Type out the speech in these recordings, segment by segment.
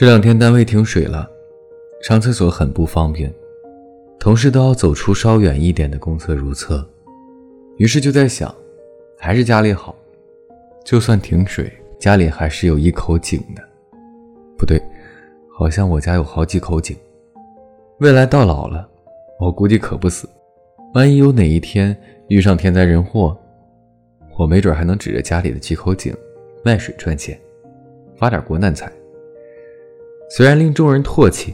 这两天单位停水了，上厕所很不方便，同事都要走出稍远一点的公厕如厕。于是就在想，还是家里好，就算停水，家里还是有一口井的。不对，好像我家有好几口井。未来到老了，我估计可不死。万一有哪一天遇上天灾人祸，我没准还能指着家里的几口井卖水赚钱，发点国难财。虽然令众人唾弃，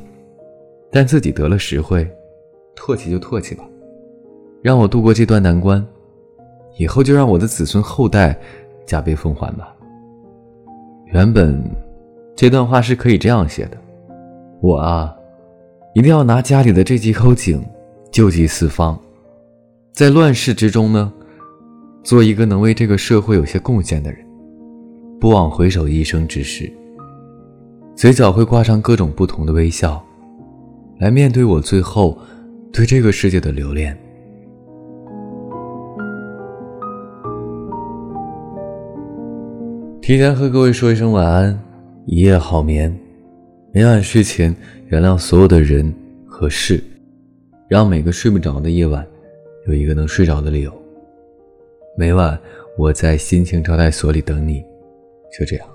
但自己得了实惠，唾弃就唾弃吧，让我度过这段难关，以后就让我的子孙后代加倍奉还吧。原本这段话是可以这样写的：我啊，一定要拿家里的这几口井救济四方，在乱世之中呢。做一个能为这个社会有些贡献的人，不枉回首一生之事。嘴角会挂上各种不同的微笑，来面对我最后对这个世界的留恋。提前和各位说一声晚安，一夜好眠。每晚睡前原谅所有的人和事，让每个睡不着的夜晚有一个能睡着的理由。每晚我在心情招待所里等你，就这样。